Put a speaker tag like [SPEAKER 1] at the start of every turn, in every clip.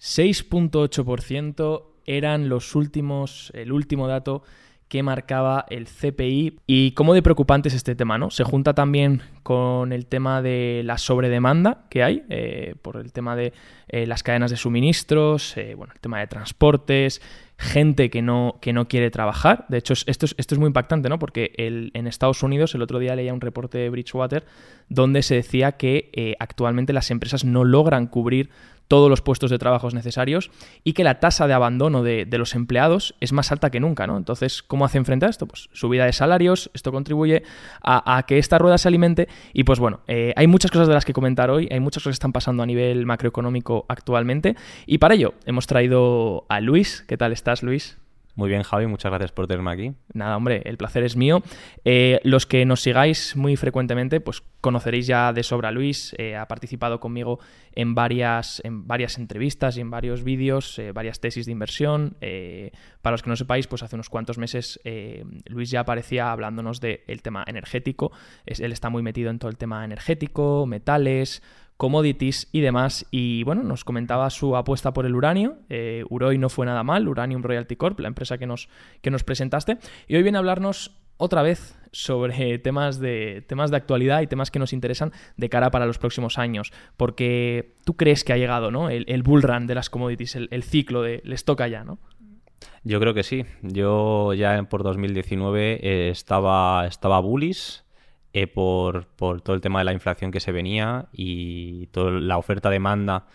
[SPEAKER 1] 6.8% eran los últimos, el último dato que marcaba el CPI y cómo de preocupante es este tema, ¿no? Se junta también con el tema de la sobredemanda que hay, eh, por el tema de eh, las cadenas de suministros, eh, bueno, el tema de transportes, gente que no, que no quiere trabajar. De hecho, esto es, esto es muy impactante, ¿no? Porque el, en Estados Unidos, el otro día leía un reporte de Bridgewater donde se decía que actualmente las empresas no logran cubrir todos los puestos de trabajo necesarios y que la tasa de abandono de, los empleados es más alta que nunca, ¿no? Entonces, ¿cómo hacen frente a esto? Pues subida de salarios, esto contribuye a, que esta rueda se alimente y pues bueno, eh, hay muchas cosas de las que comentar hoy, hay muchas cosas que están pasando a nivel macroeconómico actualmente y para ello hemos traído a Luis. ¿Qué tal estás, Luis?
[SPEAKER 2] Muy bien, Javi, muchas gracias por tenerme aquí.
[SPEAKER 1] Nada, hombre, el placer es mío. Eh, los que nos sigáis muy frecuentemente, pues conoceréis ya de sobra a Luis. Eh, ha participado conmigo en varias, en varias entrevistas y en varios vídeos, eh, varias tesis de inversión. para los que no sepáis, pues hace unos cuantos meses Luis ya aparecía hablándonos del tema energético. él está muy metido en todo el tema energético, metales, commodities y demás. Y bueno, nos comentaba su apuesta por el uranio. Eh, Uroi no fue nada mal, Uranium Royalty Corp, la empresa que nos, que nos presentaste. Y hoy viene a hablarnos otra vez sobre temas de, temas de actualidad y temas que nos interesan de cara para los próximos años. Porque tú crees que ha llegado ¿no? el, el bull run de las commodities, el, ciclo de les toca ya, ¿no?
[SPEAKER 2] Yo creo que sí. Yo ya por 2019 eh, estaba, estaba bullish eh, por, todo el tema de la inflación que se venía y toda la oferta-demanda,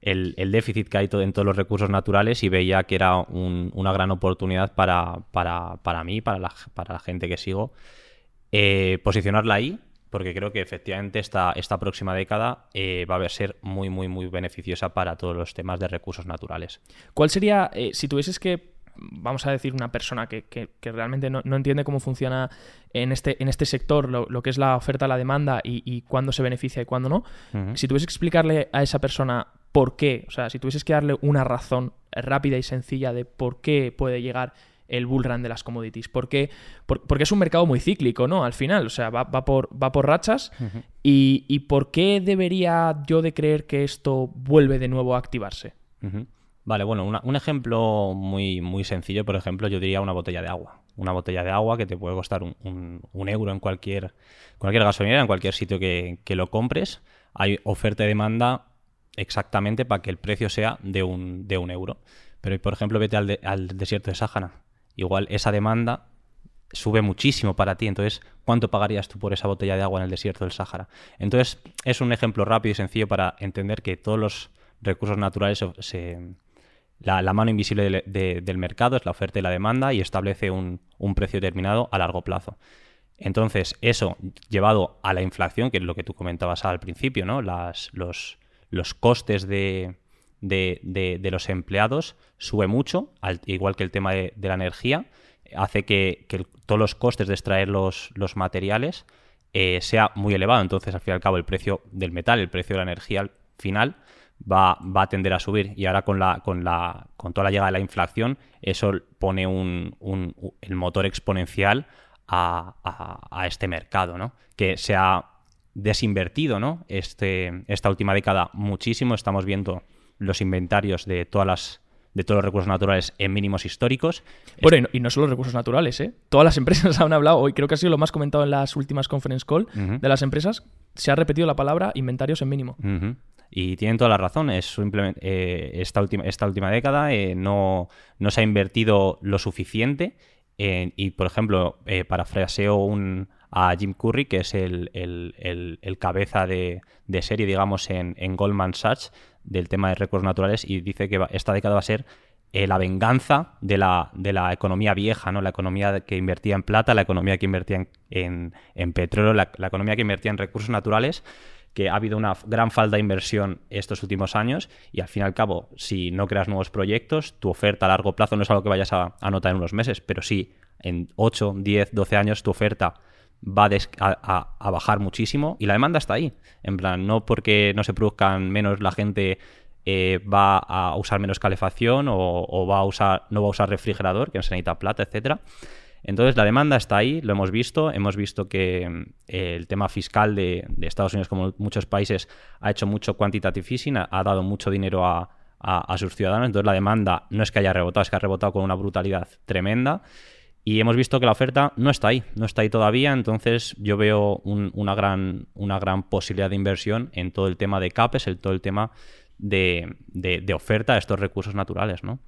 [SPEAKER 2] el, déficit que hay en todos los recursos naturales y veía que era una gran oportunidad para, para, mí, para la, para la gente que sigo, eh, posicionarla ahí, porque creo que efectivamente esta, esta próxima década eh, va a ser muy, muy, muy beneficiosa para todos los temas de recursos naturales.
[SPEAKER 1] ¿Cuál sería, si tuvieses que vamos a decir, una persona que, realmente no, entiende cómo funciona en este, en este sector lo, que es la oferta, la demanda y, cuándo se beneficia y cuándo no, si tuvieses que explicarle a esa persona por qué, o sea, si tuvieses que darle una razón rápida y sencilla de por qué puede llegar el bull run de las commodities. Porque, porque es un mercado muy cíclico, ¿no? Al final, o sea, va, por, va por rachas. y, por qué debería yo de creer que esto vuelve de nuevo a activarse?
[SPEAKER 2] Vale, bueno, un ejemplo muy, muy sencillo, por ejemplo, yo diría una botella de agua. Una botella de agua que te puede costar un, euro en cualquier, cualquier gasolinera, en cualquier sitio que, lo compres. Hay oferta y demanda exactamente para que el precio sea de un, de un euro. Pero, por ejemplo, vete al, al desierto de Sáhara. Igual esa demanda sube muchísimo para ti. Entonces, ¿cuánto pagarías tú por esa botella de agua en el desierto del Sáhara? Entonces, es un ejemplo rápido y sencillo para entender que todos los recursos naturales se, la, mano invisible del mercado es la oferta y la demanda y establece un, precio determinado a largo plazo. Entonces, eso llevado a la inflación, que es lo que tú comentabas al principio, ¿no? Las, los, los costes de, los empleados sube mucho, igual que el tema de, la energía, hace que, todos los costes de extraer los, los materiales eh, sea muy elevado. Entonces, al fin y al cabo, el precio del metal, el precio de la energía al final va, va, a tender a subir. Y ahora con, la, con, la, con toda la llegada de la inflación, eso pone un, un, el motor exponencial a, a, este mercado, ¿no? Que se ha desinvertido, ¿no? Este, esta última década muchísimo. Estamos viendo los inventarios de todas las de todos los recursos naturales en mínimos históricos.
[SPEAKER 1] Bueno, y no, solo recursos naturales, ¿eh? Todas las empresas han hablado, hoy creo que ha sido lo más comentado en las últimas conference call de las empresas, se ha repetido la palabra inventarios en mínimo.
[SPEAKER 2] Y tienen toda la razón. Es eh, esta, última, esta última década eh, no, no, se ha invertido lo suficiente. y, por ejemplo, eh, parafraseo un, a Jim Curry, que es el, cabeza de, serie, digamos, en, Goldman Sachs del tema de recursos naturales y dice que esta década va a ser la venganza de la, de la economía vieja, ¿no? La economía que invertía en plata, la economía que invertía en, en, petróleo, la, economía que invertía en recursos naturales que ha habido una gran falta de inversión estos últimos años y al fin y al cabo, si no creas nuevos proyectos, tu oferta a largo plazo no es algo que vayas a, notar en unos meses, pero sí en 8, 10, 12 años tu oferta va a, bajar muchísimo y la demanda está ahí. En plan, no porque no se produzcan menos la gente eh, va a usar menos calefacción o, va a usar, no va a usar refrigerador, que no se necesita plata, etcétera entonces la demanda está ahí, lo hemos visto, hemos visto que eh, el tema fiscal de, Estados Unidos, como muchos países, ha hecho mucho quantitative easing, ha, dado mucho dinero a, sus ciudadanos. Entonces la demanda no es que haya rebotado, es que ha rebotado con una brutalidad tremenda. Y hemos visto que la oferta no está ahí, no está ahí todavía, entonces yo veo una, gran, posibilidad de inversión en todo el tema de CAPES, en todo el tema de, de, oferta a estos recursos naturales, ¿no?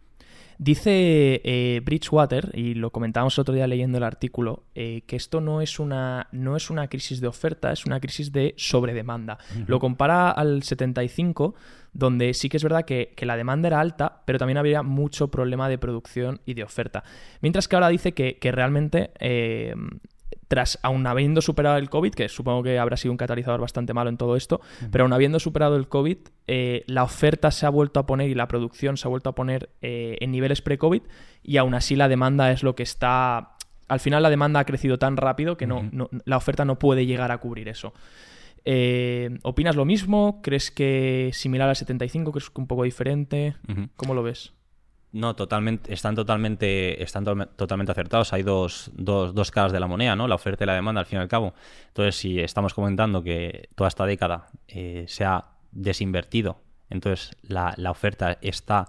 [SPEAKER 1] Dice eh, Bridgewater, y lo comentábamos otro día leyendo el artículo, eh, que esto no es, una, no es una crisis de oferta, es una crisis de sobredemanda. Lo compara al 75, donde sí que es verdad que, la demanda era alta, pero también había mucho problema de producción y de oferta. Mientras que ahora dice que, realmente eh, tras aún habiendo superado el COVID, que supongo que habrá sido un catalizador bastante malo en todo esto, pero aún habiendo superado el COVID, eh, la oferta se ha vuelto a poner y la producción se ha vuelto a poner eh, en niveles pre-COVID y aún así la demanda es lo que está... Al final la demanda ha crecido tan rápido que no, la oferta no puede llegar a cubrir eso. Eh, ¿Opinas lo mismo? ¿Crees que similar al 75? ¿Crees que un poco diferente? ¿Cómo lo ves?
[SPEAKER 2] No, totalmente, están totalmente, están totalmente acertados. Hay dos, dos, dos, caras de la moneda, ¿no? La oferta y la demanda, al fin y al cabo. Entonces, si estamos comentando que toda esta década eh, se ha desinvertido, entonces la, oferta está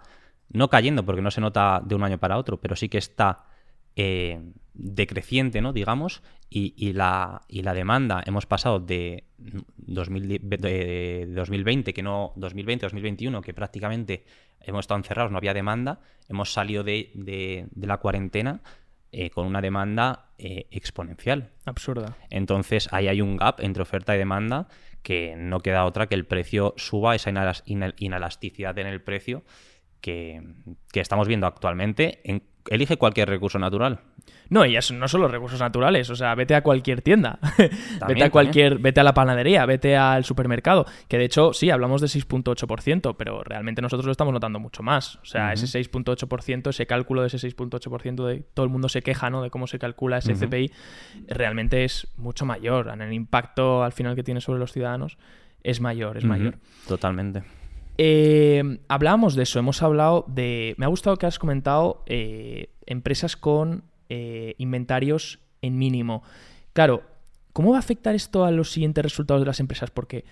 [SPEAKER 2] no cayendo porque no se nota de un año para otro, pero sí que está eh, decreciente, ¿no? Digamos, y, la, y la demanda hemos pasado de, 2020, que no 2020, 2021, que prácticamente hemos estado encerrados, no había demanda, hemos salido de, la cuarentena eh, con una demanda eh, exponencial.
[SPEAKER 1] Absurda.
[SPEAKER 2] Entonces ahí hay un gap entre oferta y demanda que no queda otra que el precio suba, esa inelasticidad en el precio que, que estamos viendo actualmente en elige cualquier recurso natural.
[SPEAKER 1] No, y eso no son los recursos naturales, o sea, vete a cualquier tienda, vete a cualquier, vete a la panadería, vete al supermercado, que de hecho sí, hablamos de 6.8%, pero realmente nosotros lo estamos notando mucho más, o sea, ese 6.8%, ese cálculo de ese 6.8% de todo el mundo se queja, ¿no? De cómo se calcula ese CPI, realmente es mucho mayor, en el impacto al final que tiene sobre los ciudadanos es mayor, es mayor.
[SPEAKER 2] Totalmente.
[SPEAKER 1] Eh, hablábamos de eso, hemos hablado de... Me ha gustado que has comentado eh, empresas con eh, inventarios en mínimo. Claro, ¿cómo va a afectar esto a los siguientes resultados de las empresas? Porque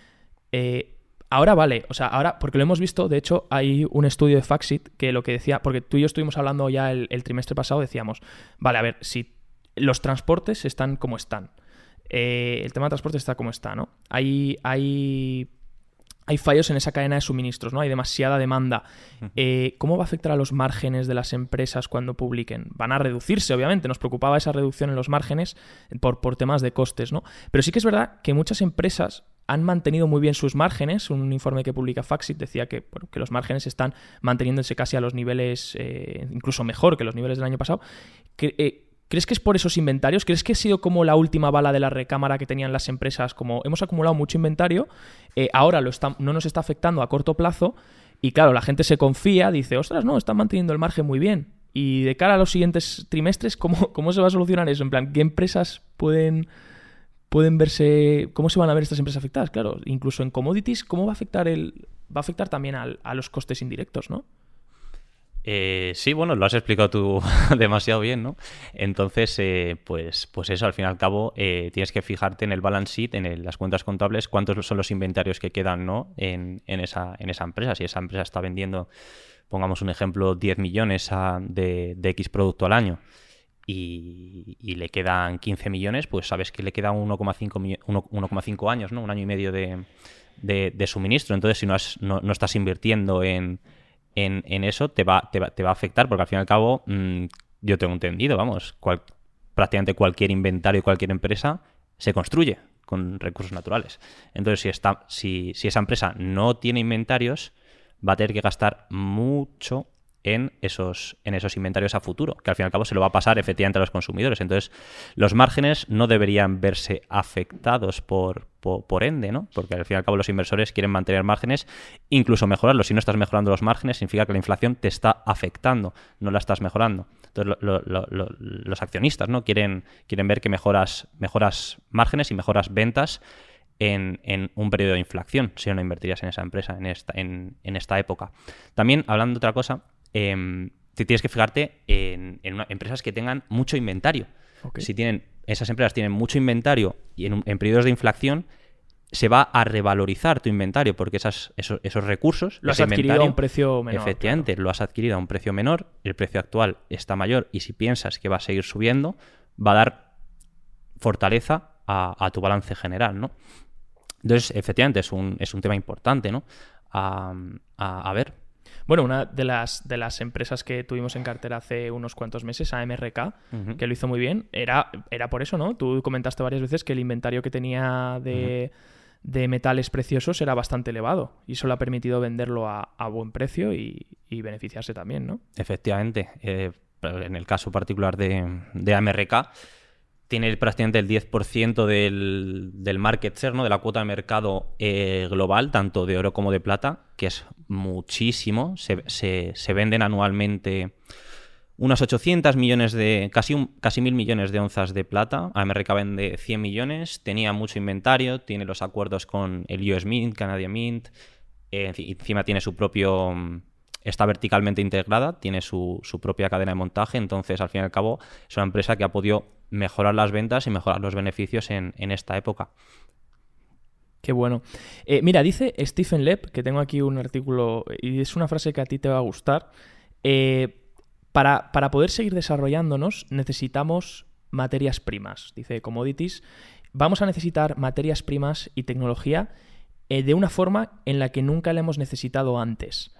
[SPEAKER 1] ahora vale, o sea, ahora, porque lo hemos visto, de hecho, hay un estudio de Faxit que lo que decía, porque tú y yo estuvimos hablando ya el, el trimestre pasado, decíamos, vale, a ver, si los transportes están como están. el tema de transporte está como está, ¿no? Hay, hay hay fallos en esa cadena de suministros, ¿no? Hay demasiada demanda. Eh, ¿Cómo va a afectar a los márgenes de las empresas cuando publiquen? Van a reducirse, obviamente. Nos preocupaba esa reducción en los márgenes por, por temas de costes, ¿no? Pero sí que es verdad que muchas empresas han mantenido muy bien sus márgenes. Un informe que publica Faxit decía que, que los márgenes están manteniéndose casi a los niveles, eh, incluso mejor que los niveles del año pasado. Que, eh, ¿Crees que es por esos inventarios? ¿Crees que ha sido como la última bala de la recámara que tenían las empresas? Como hemos acumulado mucho inventario, eh, ahora no nos está afectando a corto plazo y claro, la gente se confía, dice, ostras, no, están manteniendo el margen muy bien. Y de cara a los siguientes trimestres, ¿cómo, cómo se va a solucionar eso? En plan, ¿qué empresas pueden, pueden verse, cómo se van a ver estas empresas afectadas? Claro, incluso en commodities, ¿cómo va a afectar el, va a afectar también a los costes indirectos, ¿no?
[SPEAKER 2] Eh, sí, bueno, lo has explicado tú demasiado bien, ¿no? Entonces, eh, pues, pues eso, al fin y al cabo, eh, tienes que fijarte en el balance sheet, en las cuentas contables, cuántos son los inventarios que quedan, ¿no? En, esa, en esa empresa. Si esa empresa está vendiendo, pongamos un ejemplo, 10 millones de, X producto al año y, le quedan 15 millones, pues sabes que le queda 1,5 años, ¿no? Un año y medio de, suministro. Entonces, si no, no estás invirtiendo en en, eso te va, te, va, a afectar, porque al fin y al cabo, mm, yo tengo entendido, vamos, prácticamente cualquier inventario, cualquier empresa se construye con recursos naturales. Entonces, si, está, si, si esa empresa no tiene inventarios, va a tener que gastar mucho en esos, en esos inventarios a futuro, que al fin y al cabo se lo va a pasar efectivamente a los consumidores. Entonces, los márgenes no deberían verse afectados por, por, ende, ¿no? Porque al fin y al cabo los inversores quieren mantener márgenes, incluso mejorarlos. Si no estás mejorando los márgenes, significa que la inflación te está afectando, no la estás mejorando. Entonces, los accionistas, ¿no? Quieren, quieren ver que mejoras, mejoras márgenes y mejoras ventas en, un periodo de inflación, si no invertirías en esa empresa en esta, en, en esta época. También, hablando de otra cosa, eh, tienes que fijarte en, empresas que tengan mucho inventario. Si tienen, esas empresas tienen mucho inventario y en, periodos de inflación, se va a revalorizar tu inventario porque esas, esos, recursos...
[SPEAKER 1] Lo has adquirido a un precio menor.
[SPEAKER 2] Efectivamente, lo has adquirido a un precio menor, el precio actual está mayor y si piensas que va a seguir subiendo, va a dar fortaleza a, tu balance general, ¿no? Entonces, efectivamente, es un, es un tema importante, ¿no? a ver,
[SPEAKER 1] bueno, una de las, de las empresas que tuvimos en cartera hace unos cuantos meses, AMRK, que lo hizo muy bien, era, era por eso, ¿no? Tú comentaste varias veces que el inventario que tenía de, metales preciosos era bastante elevado y eso le ha permitido venderlo a, buen precio y, beneficiarse también, ¿no?
[SPEAKER 2] Efectivamente. Eh, en el caso particular de, de AMRK, tiene prácticamente el 10% del, del, market share, ¿no? de la cuota de mercado eh, global, tanto de oro como de plata, que es muchísimo. Se, venden anualmente unas 800 millones de, casi, un, casi mil millones de onzas de plata. AMRK vende 100 millones, tenía mucho inventario, tiene los acuerdos con el US Mint, Canadian Mint, eh, encima tiene su propio está verticalmente integrada, tiene su, su, propia cadena de montaje, entonces al fin y al cabo es una empresa que ha podido mejorar las ventas y mejorar los beneficios en, esta época.
[SPEAKER 1] Qué bueno. Eh, mira, dice Stephen Lepp, que tengo aquí un artículo y es una frase que a ti te va a gustar. Eh, para, para, poder seguir desarrollándonos necesitamos materias primas. Dice commodities. Vamos a necesitar materias primas y tecnología eh, de una forma en la que nunca la hemos necesitado antes.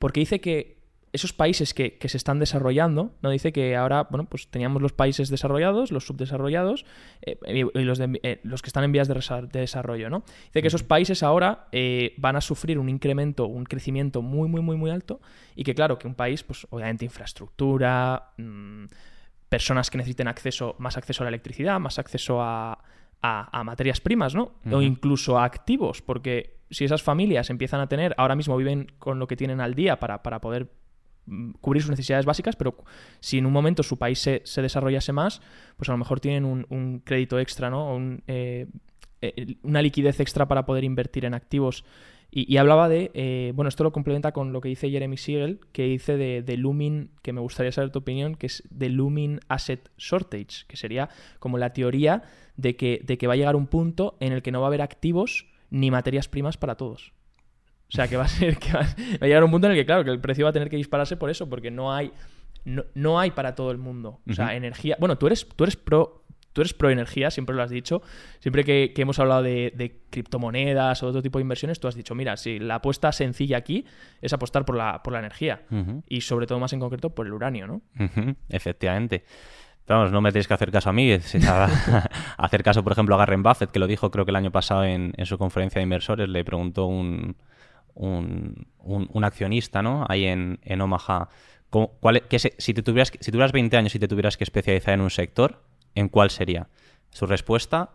[SPEAKER 1] porque dice que esos países que, se están desarrollando, ¿no? Dice que ahora, bueno, pues teníamos los países desarrollados, los subdesarrollados eh, y los, eh, los, que están en vías de, desarrollo, ¿no? Dice que esos países ahora eh, van a sufrir un incremento, un crecimiento muy, muy, muy, muy alto y que, claro, que un país, pues obviamente infraestructura, mm, personas que necesiten acceso, más acceso a la electricidad, más acceso a, materias primas, ¿no? O incluso a activos, porque si esas familias empiezan a tener, ahora mismo viven con lo que tienen al día para, para poder cubrir sus necesidades básicas, pero si en un momento su país se, desarrollase más, pues a lo mejor tienen un, crédito extra, ¿no? Eh, eh, una liquidez extra para poder invertir en activos. Y, hablaba de, eh, bueno, esto lo complementa con lo que dice Jeremy Siegel, que dice de, de, Looming, que me gustaría saber tu opinión, que es de Looming Asset Shortage, que sería como la teoría de que va a llegar un punto en el que no va a haber activos ni materias primas para todos. O sea, que va a ser que va, a llegar un punto en el que, claro, que el precio va a tener que dispararse por eso, porque no hay, no, hay para todo el mundo. O sea, energía. Bueno, tú eres, tú eres pro. Tú eres pro energía, siempre lo has dicho. Siempre que, hemos hablado de, criptomonedas o otro tipo de inversiones, tú has dicho, mira, si la apuesta sencilla aquí es apostar por la, por la energía. Y sobre todo, más en concreto, por el uranio, ¿no?
[SPEAKER 2] Efectivamente. vamos, no me tenéis que hacer caso a mí, hacer caso, por ejemplo, a Garren Buffett, que lo dijo creo que el año pasado en, en su conferencia de inversores, le preguntó un, un, accionista ¿no? ahí en, en Omaha, ¿cuál, si, te tuvieras, si tuvieras 20 años y te tuvieras que especializar en un sector, ¿en cuál sería? Su respuesta,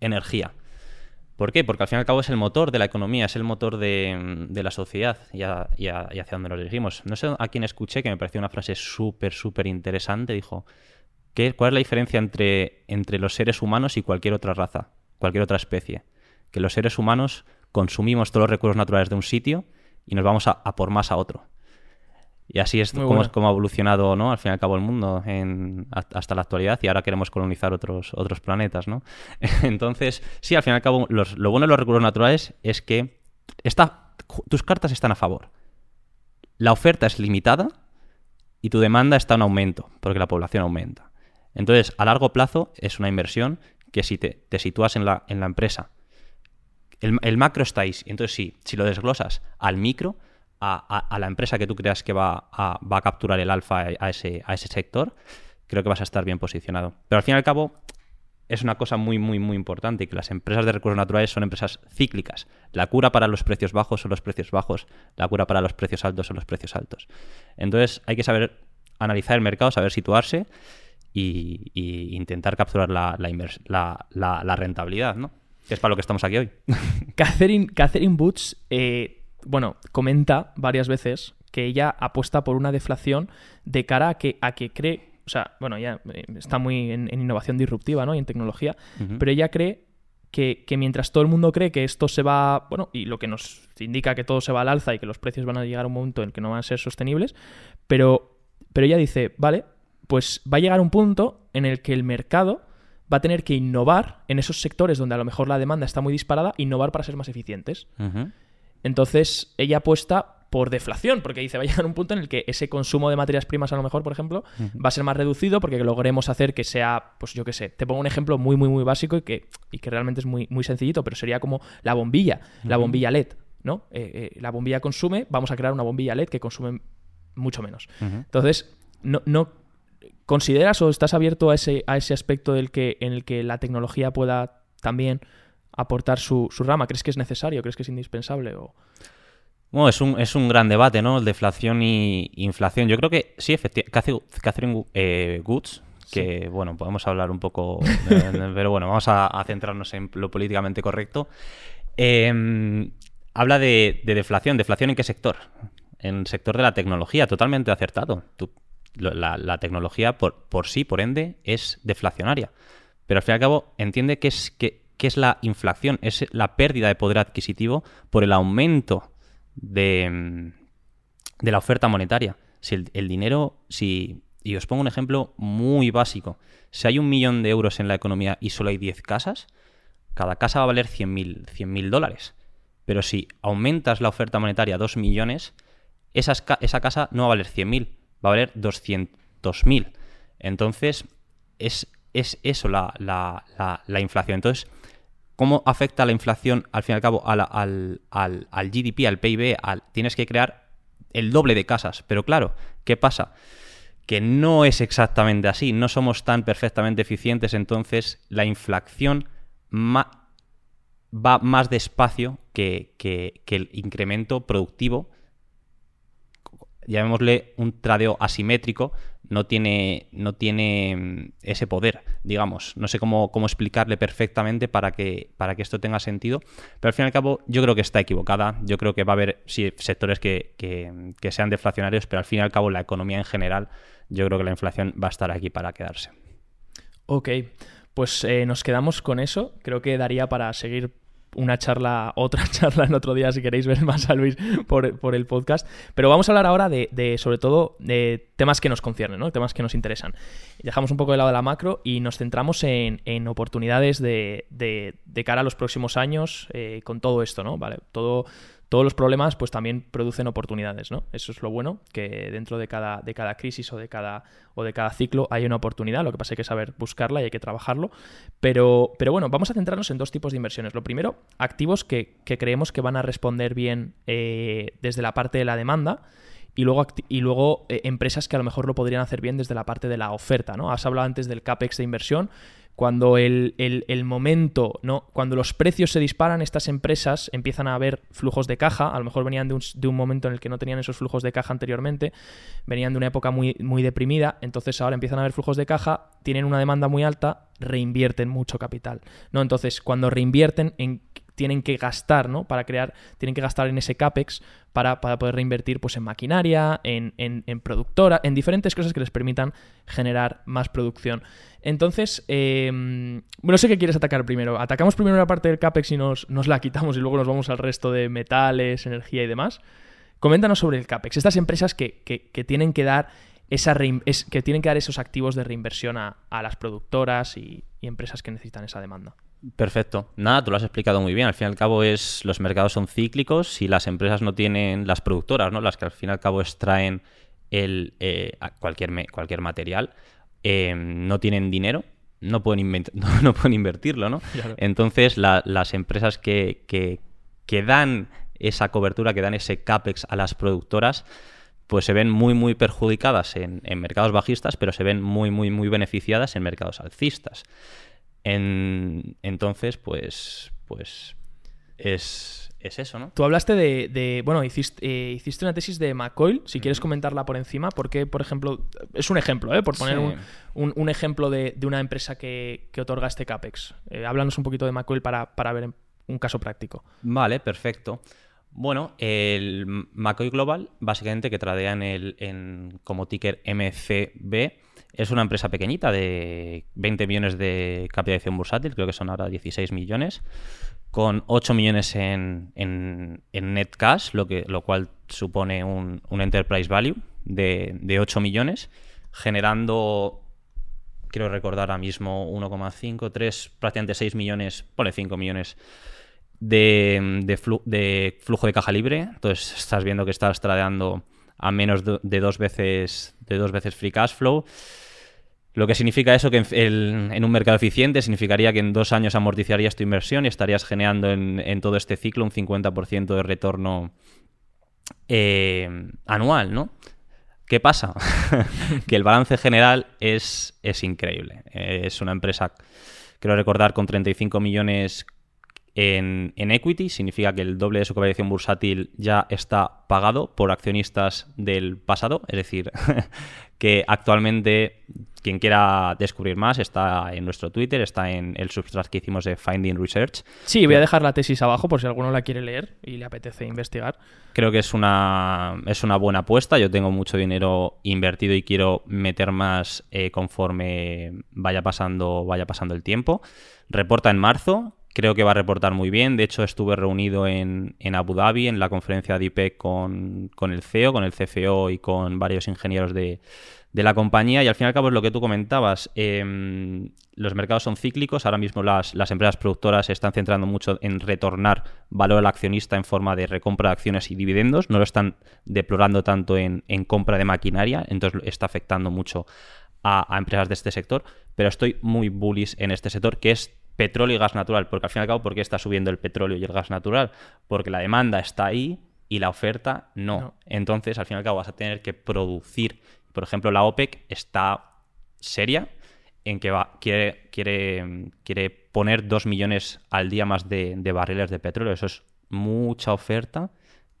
[SPEAKER 2] energía. ¿Por qué? Porque al fin y al cabo es el motor de la economía, es el motor de, la sociedad y, hacia dónde nos dirigimos. No sé a quién escuché que me pareció una frase súper, súper interesante. Dijo, ¿qué, ¿cuál es la diferencia entre, entre los seres humanos y cualquier otra raza, cualquier otra especie? Que los seres humanos consumimos todos los recursos naturales de un sitio y nos vamos a, por más a otro. Y así es como, ha evolucionado, ¿no? Al fin y al cabo el mundo hasta la actualidad y ahora queremos colonizar otros, otros planetas, ¿no? Entonces, sí, al fin y al cabo, lo bueno de los recursos naturales es que tus cartas están a favor. La oferta es limitada y tu demanda está en aumento, porque la población aumenta. Entonces, a largo plazo es una inversión que si te, te sitúas en la, en la empresa el, macro está ahí. Entonces, sí, si lo desglosas al micro, a, la empresa que tú creas que va a, capturar el alfa a ese, a ese sector, creo que vas a estar bien posicionado. Pero al fin y al cabo, es una cosa muy, muy, muy importante, que las empresas de recursos naturales son empresas cíclicas. La cura para los precios bajos son los precios bajos, la cura para los precios altos son los precios altos. Entonces hay que saber analizar el mercado, saber situarse y, intentar capturar la, la rentabilidad, ¿no? Es para lo que estamos aquí hoy.
[SPEAKER 1] Catherine, Catherine Boots, eh, bueno, comenta varias veces que ella apuesta por una deflación de cara a que, a que cree, o sea, bueno, ya eh, está muy en, innovación disruptiva, ¿no? Y en tecnología, pero ella cree que, mientras todo el mundo cree que esto se va, bueno, y lo que nos indica que todo se va al alza y que los precios van a llegar a un momento en el que no van a ser sostenibles, pero, pero ella dice, vale, pues va a llegar un punto en el que el mercado va a tener que innovar en esos sectores donde a lo mejor la demanda está muy disparada, innovar para ser más eficientes. Entonces, ella apuesta por deflación, porque dice, va a llegar un punto en el que ese consumo de materias primas a lo mejor, por ejemplo, va a ser más reducido porque logremos hacer que sea, pues yo qué sé, te pongo un ejemplo muy, muy, muy básico y que, y que realmente es muy, muy sencillito, pero sería como la bombilla, la bombilla LED, ¿no? Eh, eh, la bombilla consume, vamos a crear una bombilla LED que consume mucho menos. Entonces, no, no ¿Consideras o estás abierto a ese, a ese aspecto del que, en el que la tecnología pueda también aportar su, rama? ¿Crees que es necesario? ¿Crees que es indispensable? O...
[SPEAKER 2] Bueno, es un, es un gran debate, ¿no? El deflación y inflación. Yo creo que sí, efectivamente. Catherine eh, Goods, que, bueno, podemos hablar un poco, pero bueno, vamos a, centrarnos en lo políticamente correcto. Em, habla de, de, deflación. ¿Deflación en qué sector? En el sector de la tecnología, totalmente acertado. Tú la, tecnología por, sí, por ende, es deflacionaria. Pero al fin y al cabo entiende que es, que, es la inflación, es la pérdida de poder adquisitivo por el aumento de, de la oferta monetaria. Si el, dinero, si, y os pongo un ejemplo muy básico, si hay un millón de euros en la economía y solo hay 10 casas, cada casa va a valer 100.000 mil dólares. Pero si aumentas la oferta monetaria a 2 millones, esa, esa casa no va a valer 100.000, va a valer 200.000. Entonces, es, es eso la, inflación. Entonces, ¿cómo afecta la inflación al fin y al cabo al, al, al, GDP, al PIB? tienes que crear el doble de casas. Pero claro, ¿qué pasa? Que no es exactamente así, no somos tan perfectamente eficientes, entonces la inflación va más despacio que, que el incremento productivo llamémosle un tradeo asimétrico, no tiene, no tiene mm, ese poder, digamos. No sé cómo, cómo, explicarle perfectamente para que, para que esto tenga sentido, pero al fin y al cabo yo creo que está equivocada. Yo creo que va a haber sectores que, que, sean deflacionarios, pero al fin y al cabo la economía en general, yo creo que la inflación va a estar aquí para quedarse.
[SPEAKER 1] Ok, pues eh, nos quedamos con eso. Creo que daría para seguir una charla, otra charla en otro día si queréis ver más a Luis por, el podcast. Pero vamos a hablar ahora de, sobre todo, de temas que nos conciernen, ¿no? temas que nos interesan. Dejamos un poco de lado de la macro y nos centramos en, oportunidades de, de, cara a los próximos años eh, con todo esto, ¿no? Vale, todo todos los problemas pues también producen oportunidades, ¿no? Eso es lo bueno, que dentro de cada, de cada crisis o de cada, o de cada ciclo hay una oportunidad, lo que pasa es que hay que saber buscarla y hay que trabajarlo. Pero, pero bueno, vamos a centrarnos en dos tipos de inversiones. Lo primero, activos que, creemos que van a responder bien eh, desde la parte de la demanda y luego, y luego eh, empresas que a lo mejor lo podrían hacer bien desde la parte de la oferta, ¿no? Has hablado antes del CAPEX de inversión cuando el, momento, ¿no? Cuando los precios se disparan, estas empresas empiezan a haber flujos de caja, a lo mejor venían de un, de un, momento en el que no tenían esos flujos de caja anteriormente, venían de una época muy, muy deprimida, entonces ahora empiezan a haber flujos de caja, tienen una demanda muy alta, reinvierten mucho capital, ¿no? Entonces, cuando reinvierten en tienen que gastar, ¿no? Para crear, tienen que gastar en ese CAPEX para, poder reinvertir pues, en maquinaria, en, en, productora, en diferentes cosas que les permitan generar más producción. Entonces, eh, no sé qué quieres atacar primero. ¿Atacamos primero la parte del CAPEX y nos, nos la quitamos y luego nos vamos al resto de metales, energía y demás? Coméntanos sobre el CAPEX. Estas empresas que, tienen que dar esa que tienen que dar esos activos de reinversión a, las productoras y, empresas que necesitan esa demanda.
[SPEAKER 2] Perfecto. Nada, tú lo has explicado muy bien. Al fin y al cabo es los mercados son cíclicos y las empresas no tienen las productoras, ¿no? Las que al fin y al cabo extraen el eh, cualquier cualquier material, eh, no tienen dinero, no pueden, no, pueden invertirlo, ¿no? Entonces las empresas que, que, dan esa cobertura, que dan ese capex a las productoras, pues se ven muy, muy perjudicadas en, en mercados bajistas, pero se ven muy, muy, muy beneficiadas en mercados alcistas entonces, pues, pues es, eso, ¿no?
[SPEAKER 1] Tú hablaste de, bueno, hiciste, eh, hiciste, una tesis de McCoy, si quieres comentarla por encima, porque, por ejemplo, es un ejemplo, ¿eh? por poner un, ejemplo de, una empresa que, otorga este CAPEX. Eh, háblanos un poquito de McCoy para, ver un caso práctico.
[SPEAKER 2] Vale, perfecto. Bueno, el McCoy Global, básicamente que tradea en el, en, como ticker MCB, es una empresa pequeñita de 20 millones de capitalización bursátil, creo que son ahora 16 millones, con 8 millones en, en, net cash, lo, que, lo cual supone un, enterprise value de, de 8 millones, generando quiero recordar ahora mismo 1,5, 3, prácticamente 6 millones, pone 5 millones de, de, flujo de caja libre. Entonces estás viendo que estás tradeando a menos de, dos veces de dos veces free cash flow. Lo que significa eso que en, un mercado eficiente significaría que en dos años amortizarías tu inversión y estarías generando en, todo este ciclo un 50% de retorno eh, anual, ¿no? ¿Qué pasa? que el balance general es, es increíble. Es una empresa, quiero recordar, con 35 millones en, equity, significa que el doble de su capitalización bursátil ya está pagado por accionistas del pasado, es decir, que actualmente quien quiera descubrir más está en nuestro Twitter, está en el substrat que hicimos de Finding Research.
[SPEAKER 1] Sí, voy a dejar la tesis abajo por si alguno la quiere leer y le apetece investigar.
[SPEAKER 2] Creo que es una, es una buena apuesta. Yo tengo mucho dinero invertido y quiero meter más eh, conforme vaya pasando, vaya pasando el tiempo. Reporta en marzo, creo que va a reportar muy bien. De hecho, estuve reunido en, Abu Dhabi en la conferencia de IPEC con, el CEO, con el CFO y con varios ingenieros de, la compañía. Y al fin y al cabo es lo que tú comentabas. Em, los mercados son cíclicos. Ahora mismo las, empresas productoras se están centrando mucho en retornar valor al accionista en forma de recompra de acciones y dividendos. No lo están deplorando tanto en, compra de maquinaria. Entonces está afectando mucho a, a empresas de este sector. Pero estoy muy bullish en este sector que es petróleo y gas natural, porque al fin y al cabo, ¿por qué está subiendo el petróleo y el gas natural? Porque la demanda está ahí y la oferta no. Entonces, al fin y al cabo, vas a tener que producir. Por ejemplo, la OPEC está seria en que va, quiere, quiere, quiere poner dos millones al día más de, barriles de petróleo. Eso es mucha oferta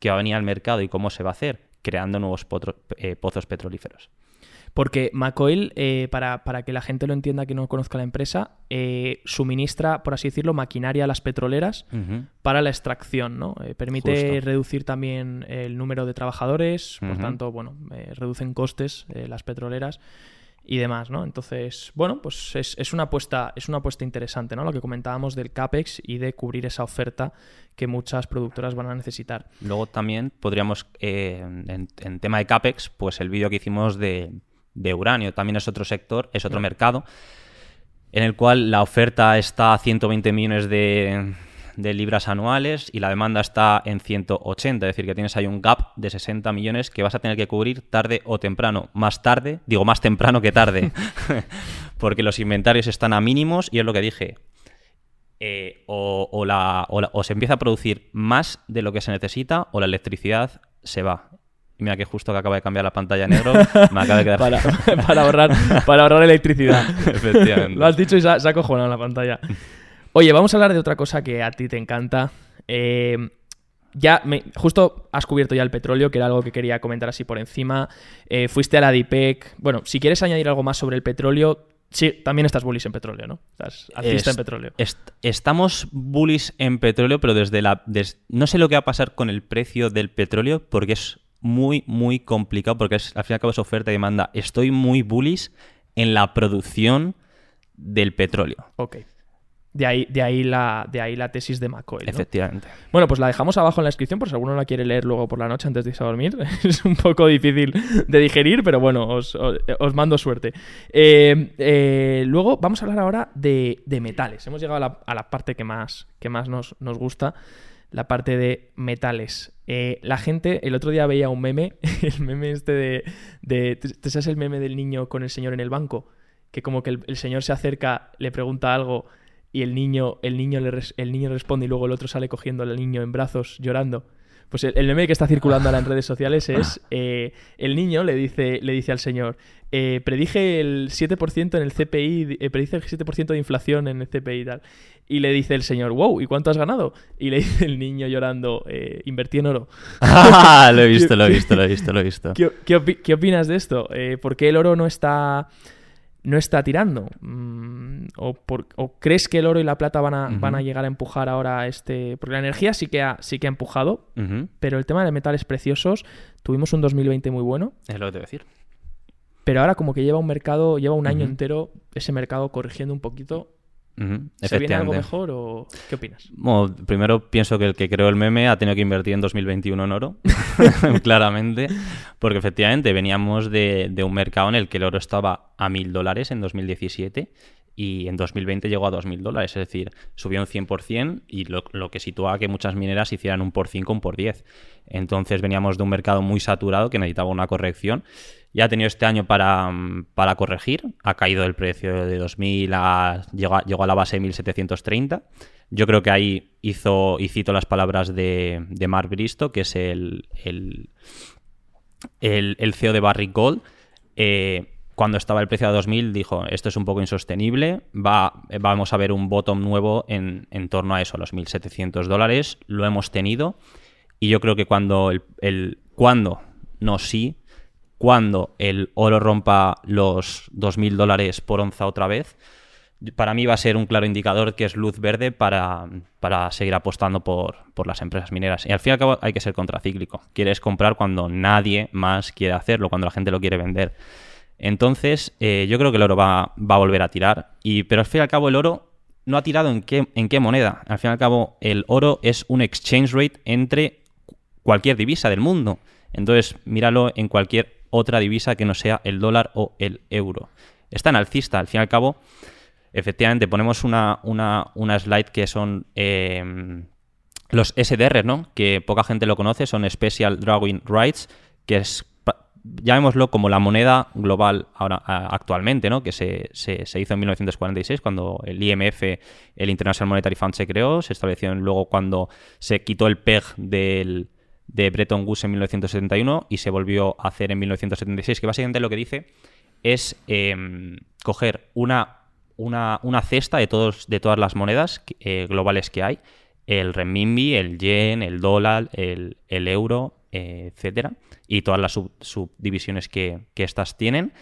[SPEAKER 2] que va a venir al mercado y cómo se va a hacer, creando nuevos eh, pozos petrolíferos.
[SPEAKER 1] Porque Macoil, eh, para, que la gente lo entienda que no conozca la empresa, eh, suministra, por así decirlo, maquinaria a las petroleras para la extracción, ¿no? Eh, permite reducir también el número de trabajadores, por tanto, bueno, reducen costes las petroleras y demás, ¿no? Entonces, bueno, pues es, una apuesta, es una apuesta interesante, ¿no? Lo que comentábamos del CAPEX y de cubrir esa oferta que muchas productoras van a necesitar.
[SPEAKER 2] Luego también podríamos, en, en, tema de CAPEX, pues el vídeo que hicimos de de uranio. También es otro sector, es otro mercado, en el cual la oferta está a 120 millones de, libras anuales y la demanda está en 180, es decir, que tienes ahí un gap de 60 millones que vas a tener que cubrir tarde o temprano. Más tarde, digo más temprano que tarde, porque los inventarios están a mínimos y es lo que dije. Eh, o, la, o se empieza a producir más de lo que se necesita o la electricidad se va. Y mira que justo que acaba de cambiar la pantalla a negro, me acaba de quedar...
[SPEAKER 1] para, ahorrar, para ahorrar electricidad. Efectivamente. Lo has dicho y se ha, se cojonado la pantalla. Oye, vamos a hablar de otra cosa que a ti te encanta. Eh, ya, me, justo has cubierto ya el petróleo, que era algo que quería comentar así por encima. Eh, fuiste a la DIPEC. Bueno, si quieres añadir algo más sobre el petróleo, Sí, también estás bullish en petróleo, ¿no? Estás alcista en petróleo.
[SPEAKER 2] estamos bullish en petróleo, pero desde la. no sé lo que va a pasar con el precio del petróleo, porque es muy, muy complicado porque es, al fin y al cabo es oferta y demanda. Estoy muy bullish en la producción del petróleo.
[SPEAKER 1] Ok. De ahí, de ahí, la, de ahí la tesis de McCoy.
[SPEAKER 2] Efectivamente.
[SPEAKER 1] Bueno, pues la dejamos abajo en la descripción por si alguno la quiere leer luego por la noche antes de irse a dormir. es un poco difícil de digerir, pero bueno, os, mando suerte. Eh, eh, luego vamos a hablar ahora de, metales. Hemos llegado a la, a la, parte que más, que más nos, nos gusta la parte de metales. Eh, la gente, el otro día veía un meme, el meme este de, de ¿Te sabes el meme del niño con el señor en el banco? Que como que el, señor se acerca, le pregunta algo y el niño, el niño, le, el niño responde y luego el otro sale cogiendo al niño en brazos llorando. Pues el, meme que está circulando ahora en redes sociales es eh, el niño le dice, le dice al señor, eh, predije el 7% en el CPI, eh, predije el 7% de inflación en el CPI y tal. Y le dice el señor, wow, ¿y cuánto has ganado? Y le dice el niño llorando, eh, invertí en oro.
[SPEAKER 2] Ah, lo he visto, lo he visto, lo he visto, lo he visto.
[SPEAKER 1] ¿Qué, opinas de esto? ¿Por qué el oro no está no está tirando? Mm, ¿O, crees que el oro y la plata van a, van a llegar a empujar ahora este...? Porque la energía sí que ha, sí que ha empujado, pero el tema de metales preciosos, tuvimos un 2020 muy bueno.
[SPEAKER 2] Es lo que te voy a decir.
[SPEAKER 1] Pero ahora como que lleva un mercado, lleva un año entero ese mercado corrigiendo un poquito ¿Se viene algo mejor o qué opinas?
[SPEAKER 2] Bueno, primero pienso que el que creó el meme ha tenido que invertir en 2021 en oro, claramente, porque efectivamente veníamos de, de, un mercado en el que el oro estaba a mil dólares en 2017 y en 2020 llegó a 2.000 dólares, es decir, subió un 100% y lo, que sitúa que muchas mineras hicieran un por 5, un por 10. Entonces veníamos de un mercado muy saturado que necesitaba una corrección. Ya ha tenido este año para, para corregir, ha caído el precio de 2.000, a, llegó, a, la base de 1.730. Yo creo que ahí hizo, y cito las palabras de, de Mark Bristow, que es el, el, el, CEO de Barrick Gold, eh, cuando estaba el precio a 2000 dijo, esto es un poco insostenible, va, vamos a ver un bottom nuevo en, torno a eso, a los 1.700 dólares, lo hemos tenido y yo creo que cuando, el, cuando, no sí, cuando el oro rompa los 2.000 dólares por onza otra vez, para mí va a ser un claro indicador que es luz verde para, para seguir apostando por, por, las empresas mineras. Y al fin y al cabo hay que ser contracíclico. Quieres comprar cuando nadie más quiere hacerlo, cuando la gente lo quiere vender. Entonces, eh, yo creo que el oro va, a volver a tirar. Y, pero al fin y al cabo, el oro no ha tirado en qué, en qué moneda. Al fin y al cabo, el oro es un exchange rate entre cualquier divisa del mundo. Entonces, míralo en cualquier otra divisa que no sea el dólar o el euro. Está en alcista, al fin y al cabo. Efectivamente, ponemos una, una, slide que son eh, los SDR, ¿no? Que poca gente lo conoce, son Special Drawing Rights, que es llamémoslo como la moneda global ahora actualmente, ¿no? que se, se, hizo en 1946 cuando el IMF, el International Monetary Fund, se creó, se estableció luego cuando se quitó el PEG del, de Bretton Woods en 1971 y se volvió a hacer en 1976, que básicamente lo que dice es em, coger una, una, una, cesta de, todos, de todas las monedas eh, globales que hay, el renminbi, el yen, el dólar, el, el euro, etcétera, y todas las subdivisiones que, que estas tienen,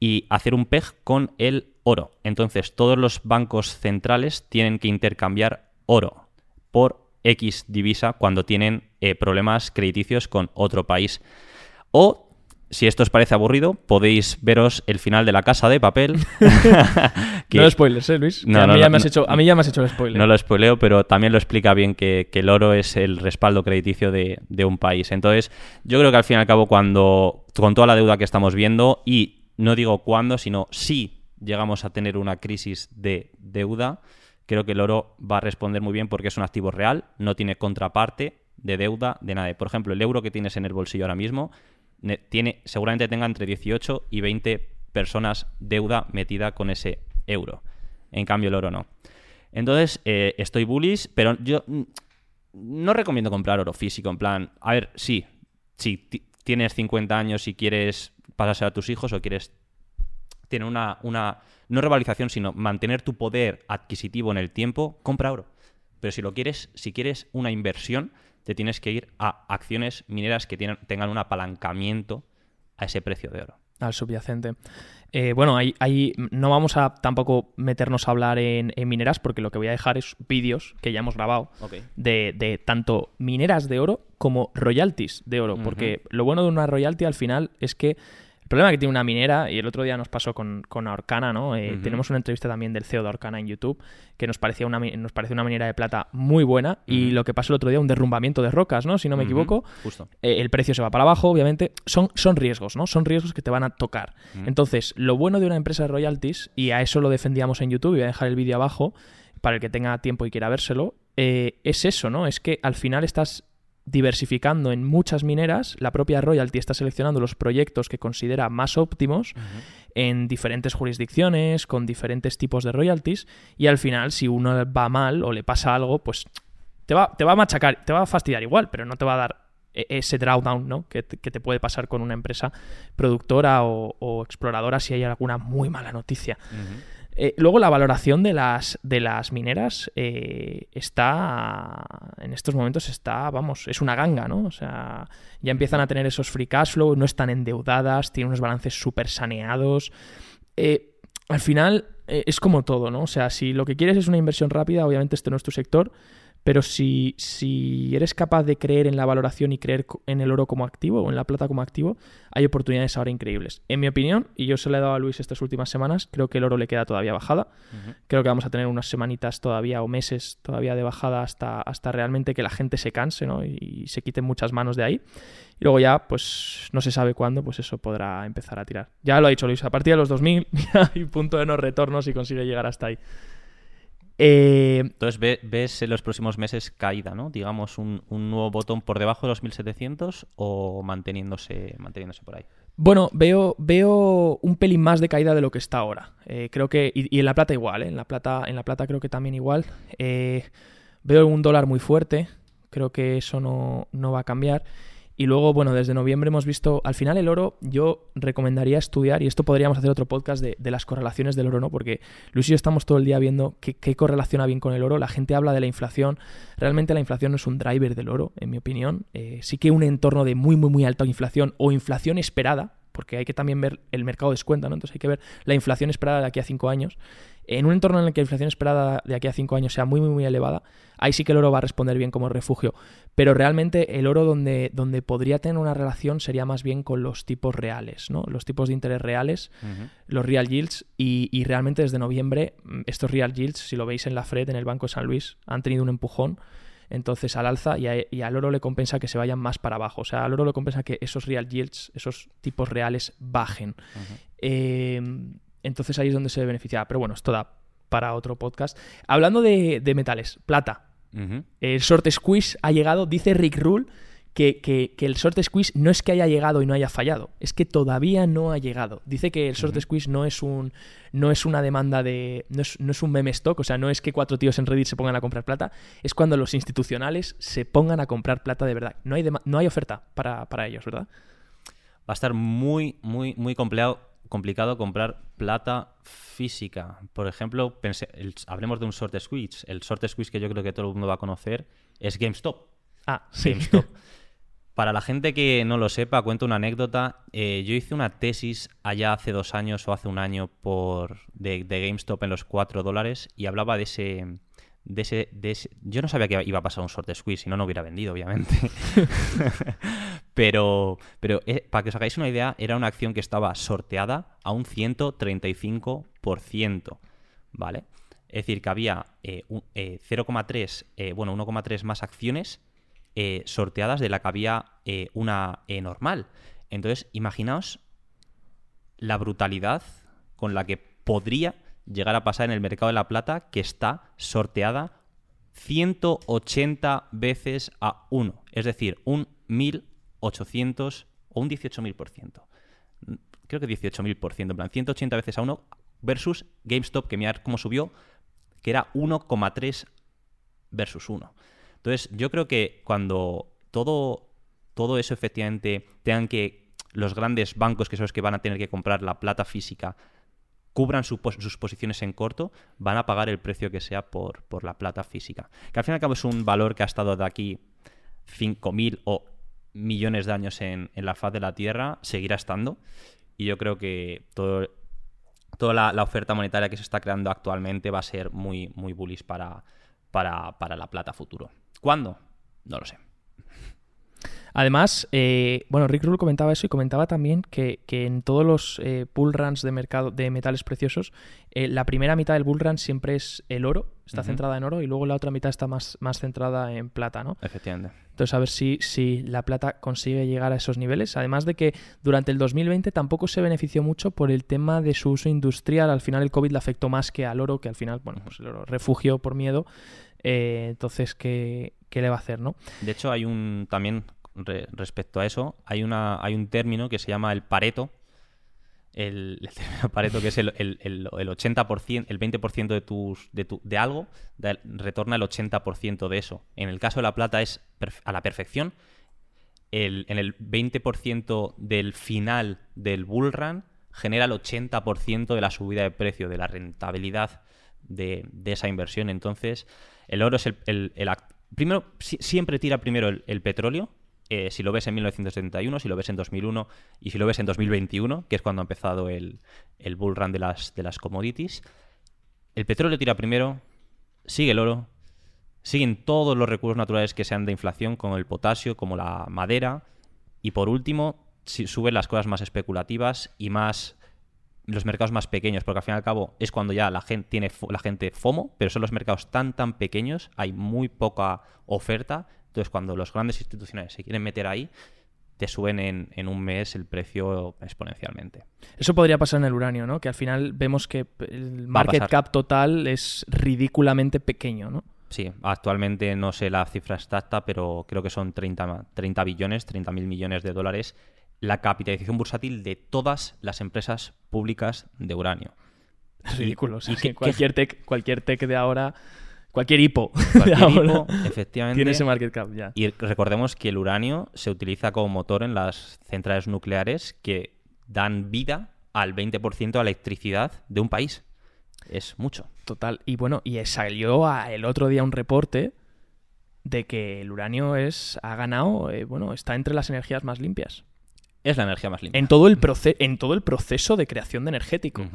[SPEAKER 2] y hacer un PEG con el oro. Entonces, todos los bancos centrales tienen que intercambiar oro por X divisa cuando tienen eh, problemas crediticios con otro país. O si esto os parece aburrido, podéis veros el final de La Casa de Papel.
[SPEAKER 1] No lo spoilers, ¿eh, Luis? a, mí ya me has hecho, a mí ya me has hecho el spoiler.
[SPEAKER 2] No lo spoileo, pero también lo explica bien que, el oro es el respaldo crediticio de, un país. Entonces, yo creo que al fin y al cabo, cuando con toda la deuda que estamos viendo, y no digo cuándo, sino si llegamos a tener una crisis de deuda, creo que el oro va a responder muy bien porque es un activo real, no tiene contraparte de deuda de nadie. Por ejemplo, el euro que tienes en el bolsillo ahora mismo tiene, seguramente tenga entre 18 y 20 personas deuda metida con ese euro. En cambio, el oro no. Entonces, eh, estoy bullish, pero yo no recomiendo comprar oro físico. En plan, a ver, sí, si tienes 50 años y quieres pasárselo a tus hijos o quieres tener una, una, no revalorización, sino mantener tu poder adquisitivo en el tiempo, compra oro. Pero si lo quieres, si quieres una inversión, te tienes que ir a acciones mineras que tengan un apalancamiento a ese precio de oro.
[SPEAKER 1] Al subyacente. Eh, bueno, ahí, no vamos a tampoco meternos a hablar en, mineras porque lo que voy a dejar es vídeos que ya hemos grabado de, tanto mineras de oro como royalties de oro. Porque lo bueno de una royalty al final es que el problema que tiene una minera, y el otro día nos pasó con, con Arcana, ¿no? Eh, tenemos una entrevista también del CEO de Arcana en YouTube, que nos parecía una, nos parecía una minera de plata muy buena, y lo que pasó el otro día, un derrumbamiento de rocas, ¿no? Si no me equivoco.
[SPEAKER 2] Justo.
[SPEAKER 1] Eh, el precio se va para abajo, obviamente. Son, son riesgos, ¿no? Son riesgos que te van a tocar. Entonces, lo bueno de una empresa de royalties, y a eso lo defendíamos en YouTube, y voy a dejar el vídeo abajo para el que tenga tiempo y quiera vérselo, eh, es eso, ¿no? Es que al final estás diversificando en muchas mineras, la propia royalty está seleccionando los proyectos que considera más óptimos en diferentes jurisdicciones, con diferentes tipos de royalties, y al final, si uno va mal o le pasa algo, pues te va, te va a machacar, te va a fastidiar igual, pero no te va a dar e-, ese drawdown ¿no? que, te puede pasar con una empresa productora o, exploradora si hay alguna muy mala noticia. Eh, luego la valoración de las, de las mineras eh, está, en estos momentos está, vamos, es una ganga, ¿no? O sea, ya empiezan a tener esos free cash flow, no están endeudadas, tienen unos balances súper saneados. Eh, al final es como todo, ¿no? O sea, si lo que quieres es una inversión rápida, obviamente este no es tu sector, Pero si, si eres capaz de creer en la valoración y creer en el oro como activo o en la plata como activo, hay oportunidades ahora increíbles. En mi opinión, y yo se le he dado a Luis estas últimas semanas, creo que el oro le queda todavía bajada. Creo que vamos a tener unas semanitas todavía o meses todavía de bajada hasta, hasta realmente que la gente se canse ¿no? y, se quiten muchas manos de ahí. Y luego ya, pues no se sabe cuándo, pues eso podrá empezar a tirar. Ya lo ha dicho Luis, a partir de los 2000 ya hay punto de no retorno si consigue llegar hasta ahí.
[SPEAKER 2] Eh, Entonces ves en los próximos meses caída, ¿no? Digamos, un, nuevo botón por debajo de los 1700 o manteniéndose, manteniéndose por ahí.
[SPEAKER 1] Bueno, veo, veo un pelín más de caída de lo que está ahora. Eh, creo que. Y, en la plata igual, ¿eh? En la plata, en la plata creo que también igual. Eh, veo un dólar muy fuerte. Creo que eso no, no va a cambiar. Y luego, bueno, desde noviembre hemos visto, al final el oro, yo recomendaría estudiar, y esto podríamos hacer otro podcast de, las correlaciones del oro, ¿no? Porque Luis y yo estamos todo el día viendo qué, correlaciona bien con el oro. La gente habla de la inflación. Realmente la inflación no es un driver del oro, en mi opinión. Eh, sí que un entorno de muy, muy, muy alta inflación o inflación esperada, porque hay que también ver el mercado descuenta, ¿no? Entonces hay que ver la inflación esperada de aquí a cinco años en un entorno en el que la inflación esperada de aquí a cinco años sea muy, muy, muy elevada, ahí sí que el oro va a responder bien como refugio. Pero realmente el oro donde, donde podría tener una relación sería más bien con los tipos reales, ¿no? Los tipos de interés reales, los real yields, y, realmente desde noviembre mm, estos real yields, si lo veis en la Fred, en el Banco de San Luis, han tenido un empujón entonces al alza y, al oro le compensa que se vayan más para abajo. O sea, al oro le compensa que esos real yields, esos tipos reales, bajen. eh, entonces ahí es donde se beneficia. Pero bueno, esto da para otro podcast. Hablando de, metales, plata. El short squeeze ha llegado, dice Rick Rule, que, el short squeeze no es que haya llegado y no haya fallado, es que todavía no ha llegado. Dice que el short squeeze no es un no es una demanda de no es, un meme stock, o sea, no es que cuatro tíos en Reddit se pongan a comprar plata, es cuando los institucionales se pongan a comprar plata de verdad. No hay no hay oferta para, para ellos, ¿verdad?
[SPEAKER 2] Va a estar muy muy muy complicado complicado comprar plata física. Por ejemplo, hablemos de un short squeeze. El short squeeze que yo creo que todo el mundo va a conocer es GameStop.
[SPEAKER 1] Ah, sí.
[SPEAKER 2] GameStop. Para la gente que no lo sepa, cuento una anécdota. Eh, yo hice una tesis allá hace dos años o hace un año por de, de GameStop en los 4 dólares y hablaba de ese, Yo no sabía que iba a pasar un short squeeze, si no, no hubiera vendido, obviamente. pero, pero eh, para que os hagáis una idea, era una acción que estaba sorteada a un 135%, ¿vale? Es decir, que había 0,3, eh, eh, bueno, 1,3 más acciones sorteadas de la que había una normal. Entonces, imaginaos la brutalidad con la que podría llegar a pasar en el mercado de la plata que está sorteada 180 veces a 1, es decir, un 1800 o un 18.000%. Creo que 18.000%, en plan 180 veces a 1 versus GameStop, que mirar cómo subió, que era 1,3 versus 1. Entonces, yo creo que cuando todo, todo eso efectivamente tengan que los grandes bancos, que son los que van a tener que comprar la plata física, cubran sus posiciones en corto, van a pagar el precio que sea por, la plata física. Que al fin y al cabo es un valor que ha estado de aquí 5.000 o millones de años en, la faz de la Tierra, seguirá estando. Y yo creo que toda la, oferta monetaria que se está creando actualmente va a ser muy, bullish para la plata futuro. ¿Cuándo? No lo sé.
[SPEAKER 1] Además, eh, bueno, Rick Rule comentaba eso y comentaba también que, en todos los eh, bull runs de mercado de metales preciosos, eh, la primera mitad del bull run siempre es el oro, está centrada en oro, y luego la otra mitad está más, más centrada en plata, ¿no?
[SPEAKER 2] Efectivamente.
[SPEAKER 1] Entonces, a ver si, si la plata consigue llegar a esos niveles. Además de que durante el 2020 tampoco se benefició mucho por el tema de su uso industrial. Al final el COVID le afectó más que al oro, que al final, bueno, pues el oro refugió por miedo. entonces, ¿qué, ¿qué, le va a hacer, no?
[SPEAKER 2] De hecho, hay un también respecto a eso, hay, una, hay un término que se llama el pareto. El, término pareto que es el, el, el 80%, el 20% de, tus, de, tu, de algo, retorna el 80% de eso. En el caso de la plata es a la perfección. El, en el 20% del final del bull run genera el 80% de la subida de precio, de la rentabilidad de, de esa inversión. Entonces, el oro es el, el, primero, siempre tira primero el, petróleo, eh, si lo ves en 1971, si lo ves en 2001 y si lo ves en 2021, que es cuando ha empezado el, el bull run de las, de las commodities. El petróleo tira primero, sigue el oro, Siguen todos los recursos naturales que sean de inflación, como el potasio, como la madera. Y por último, suben las cosas más especulativas y más los mercados más pequeños, porque al fin y al cabo es cuando ya la gente tiene la gente FOMO, pero son los mercados tan tan pequeños, hay muy poca oferta, entonces cuando los grandes institucionales se quieren meter ahí, te suben en, un mes el precio exponencialmente.
[SPEAKER 1] Eso podría pasar en el uranio, ¿no? Que al final vemos que el market cap total es ridículamente pequeño, ¿no?
[SPEAKER 2] Sí, actualmente no sé la cifra exacta, pero creo que son 30, 30 billones, 30 mil millones de dólares la capitalización bursátil de todas las empresas públicas de uranio.
[SPEAKER 1] Es ridículo. cualquier, tech, cualquier tech de ahora, cualquier hipo,
[SPEAKER 2] efectivamente,
[SPEAKER 1] tiene ese market cap ya.
[SPEAKER 2] Y recordemos que el uranio se utiliza como motor en las centrales nucleares que dan vida al 20% de electricidad de un país. Es mucho.
[SPEAKER 1] Total. Y bueno, y salió el otro día un reporte de que el uranio es ha ganado, eh, bueno, está entre las energías más limpias.
[SPEAKER 2] Es la energía más limpia.
[SPEAKER 1] En todo el, en todo el proceso de creación de energético.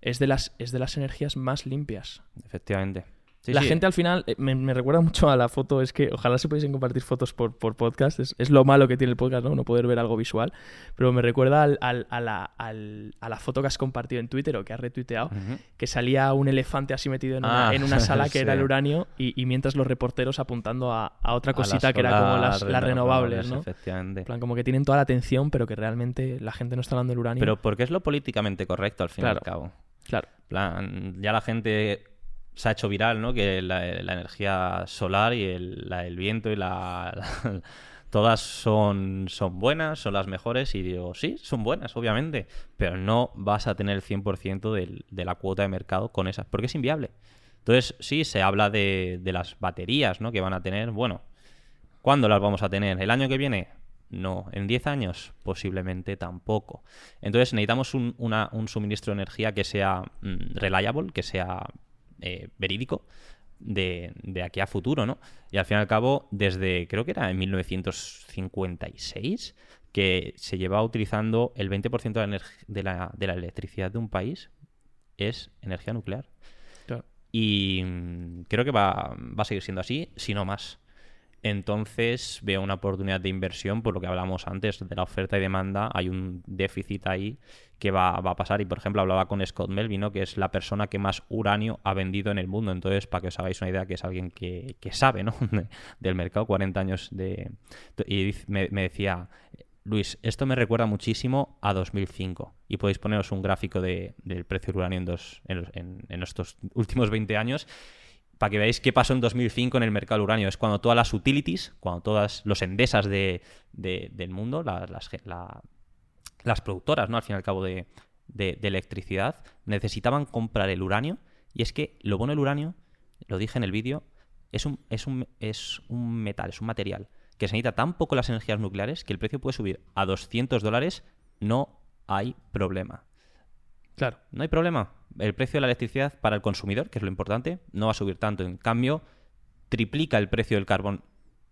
[SPEAKER 1] es, de las, es de las energías más limpias.
[SPEAKER 2] Efectivamente
[SPEAKER 1] la gente al final eh, me, recuerda mucho a la foto, es que ojalá se pudiesen compartir fotos por, por podcast, es, lo malo que tiene el podcast, ¿no? No poder ver algo visual, pero me recuerda al, a, la, a, la, foto que has compartido en Twitter o que has retuiteado, que salía un elefante así metido en una, ah, sala que era el uranio y, mientras los reporteros apuntando a, otra cosita que era como las, renovables, ¿no?
[SPEAKER 2] Efectivamente.
[SPEAKER 1] plan, como que tienen toda la atención, pero que realmente la gente no está hablando del uranio.
[SPEAKER 2] Pero porque es lo políticamente correcto al fin y al cabo.
[SPEAKER 1] Claro.
[SPEAKER 2] Plan, ya la gente se ha hecho viral, ¿no? Que la, energía solar y el, viento y la, todas son, son buenas, son las mejores y digo, sí, son buenas, obviamente, pero no vas a tener el 100% de, de la cuota de mercado con esas, porque es inviable. Entonces, sí, se habla de, las baterías, ¿no? Que van a tener, bueno, ¿cuándo las vamos a tener? ¿El año que viene? No, en 10 años posiblemente tampoco. Entonces necesitamos un suministro de energía que sea mm, reliable, que sea eh, verídico de, aquí a futuro, ¿no? Y al fin y al cabo, desde creo que era en 1956 que se lleva utilizando el 20% de la, de, la, de la, electricidad de un país es energía nuclear. Y mm, creo que va, va a seguir siendo así, si no más. Entonces veo una oportunidad de inversión, por lo que hablamos antes de la oferta y demanda, hay un déficit ahí que va, a pasar. Y por ejemplo, hablaba con Scott Melvin, que es la persona que más uranio ha vendido en el mundo. Entonces, para que os hagáis una idea, que es alguien que, sabe ¿no? del mercado, 40 años de... Y me, decía, Luis, esto me recuerda muchísimo a 2005. Y podéis poneros un gráfico del precio del uranio en, dos, en, en estos últimos 20 años para que veáis qué pasó en 2005 en el mercado del uranio. Es cuando todas las utilities, cuando todas los endesas de, del mundo, las, las, productoras, ¿no? Al fin y al cabo de, electricidad, necesitaban comprar el uranio. Y es que lo bueno del uranio, lo dije en el vídeo, es un, es, un, es un metal, es un material que se necesita tan poco las energías nucleares que el precio puede subir a 200 dólares, no hay problema.
[SPEAKER 1] Claro.
[SPEAKER 2] No hay problema. El precio de la electricidad para el consumidor, que es lo importante, no va a subir tanto. En cambio, triplica el precio del carbón,